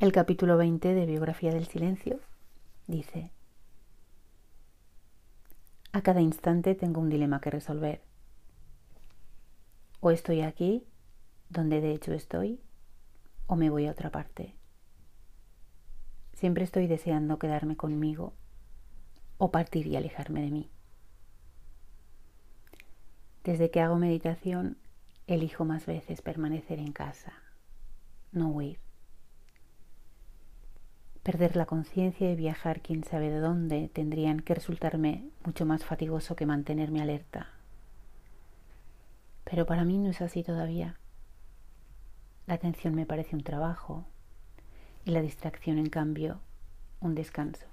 El capítulo 20 de Biografía del Silencio dice, A cada instante tengo un dilema que resolver. O estoy aquí, donde de hecho estoy, o me voy a otra parte. Siempre estoy deseando quedarme conmigo o partir y alejarme de mí. Desde que hago meditación, elijo más veces permanecer en casa, no huir. Perder la conciencia y viajar quién sabe de dónde tendrían que resultarme mucho más fatigoso que mantenerme alerta. Pero para mí no es así todavía. La atención me parece un trabajo y la distracción, en cambio, un descanso.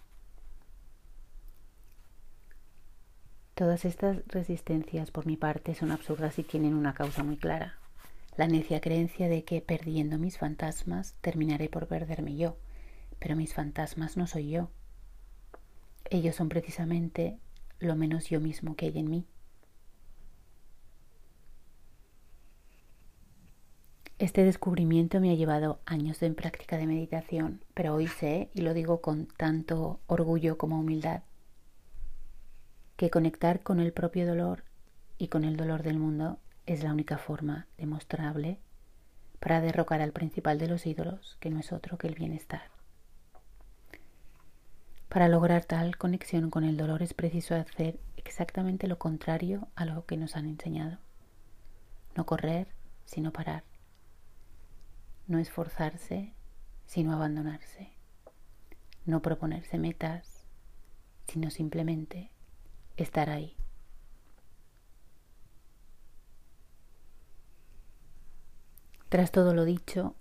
Todas estas resistencias por mi parte son absurdas y tienen una causa muy clara. La necia creencia de que perdiendo mis fantasmas terminaré por perderme yo pero mis fantasmas no soy yo. Ellos son precisamente lo menos yo mismo que hay en mí. Este descubrimiento me ha llevado años de práctica de meditación, pero hoy sé, y lo digo con tanto orgullo como humildad, que conectar con el propio dolor y con el dolor del mundo es la única forma demostrable para derrocar al principal de los ídolos, que no es otro que el bienestar. Para lograr tal conexión con el dolor es preciso hacer exactamente lo contrario a lo que nos han enseñado. No correr, sino parar. No esforzarse, sino abandonarse. No proponerse metas, sino simplemente estar ahí. Tras todo lo dicho,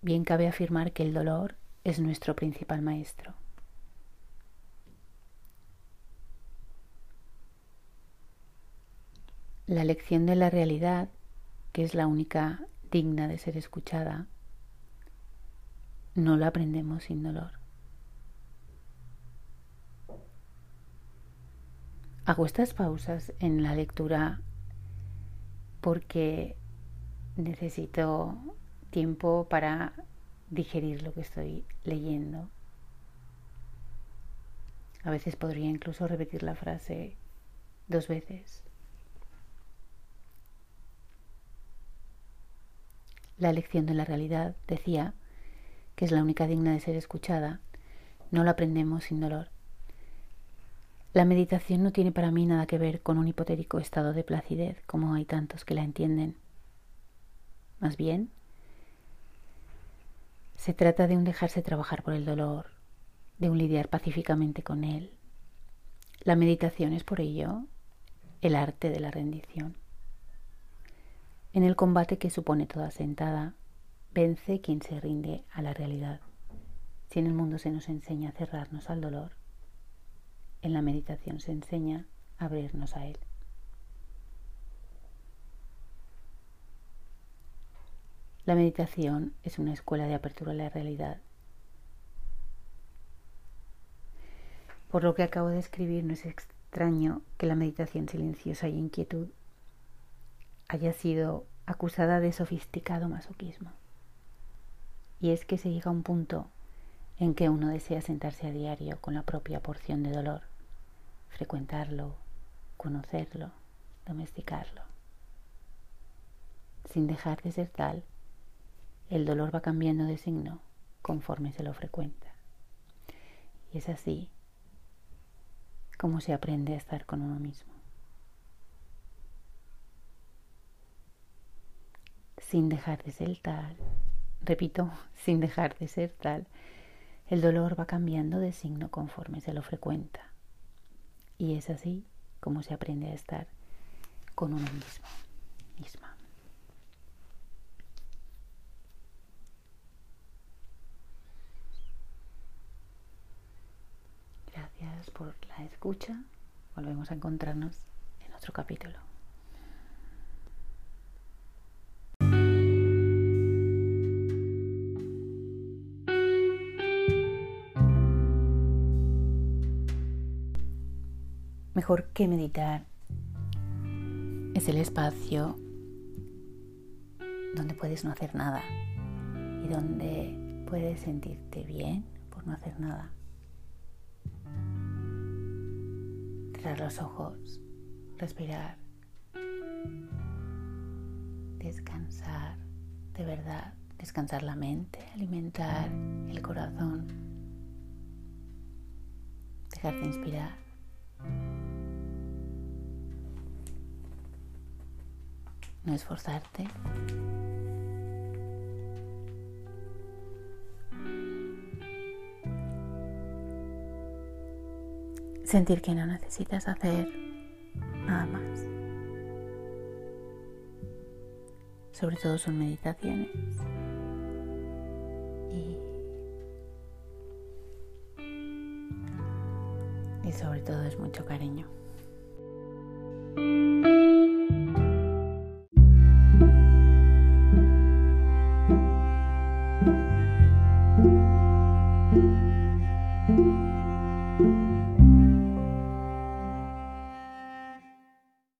bien cabe afirmar que el dolor es nuestro principal maestro. La lección de la realidad, que es la única digna de ser escuchada, no la aprendemos sin dolor. Hago estas pausas en la lectura porque necesito tiempo para digerir lo que estoy leyendo. A veces podría incluso repetir la frase dos veces La lección de la realidad, decía, que es la única digna de ser escuchada, no la aprendemos sin dolor. La meditación no tiene para mí nada que ver con un hipotético estado de placidez, como hay tantos que la entienden. Más bien, se trata de un dejarse trabajar por el dolor, de un lidiar pacíficamente con él. La meditación es por ello el arte de la rendición. En el combate que supone toda sentada, vence quien se rinde a la realidad. Si en el mundo se nos enseña a cerrarnos al dolor, en la meditación se enseña a abrirnos a él. La meditación es una escuela de apertura a la realidad. Por lo que acabo de escribir, no es extraño que la meditación silenciosa y inquietud haya sido acusada de sofisticado masoquismo. Y es que se llega a un punto en que uno desea sentarse a diario con la propia porción de dolor, frecuentarlo, conocerlo, domesticarlo. Sin dejar de ser tal, el dolor va cambiando de signo conforme se lo frecuenta. Y es así como se aprende a estar con uno mismo. Sin dejar de ser tal, repito, sin dejar de ser tal, el dolor va cambiando de signo conforme se lo frecuenta. Y es así como se aprende a estar con uno mismo, misma. Gracias por la escucha. Volvemos a encontrarnos en otro capítulo. Mejor que meditar es el espacio donde puedes no hacer nada y donde puedes sentirte bien por no hacer nada. Cerrar los ojos, respirar, descansar, de verdad, descansar la mente, alimentar el corazón, dejarte inspirar. No esforzarte. Sentir que no necesitas hacer nada más. Sobre todo son meditaciones. Y, sobre todo es mucho cariño.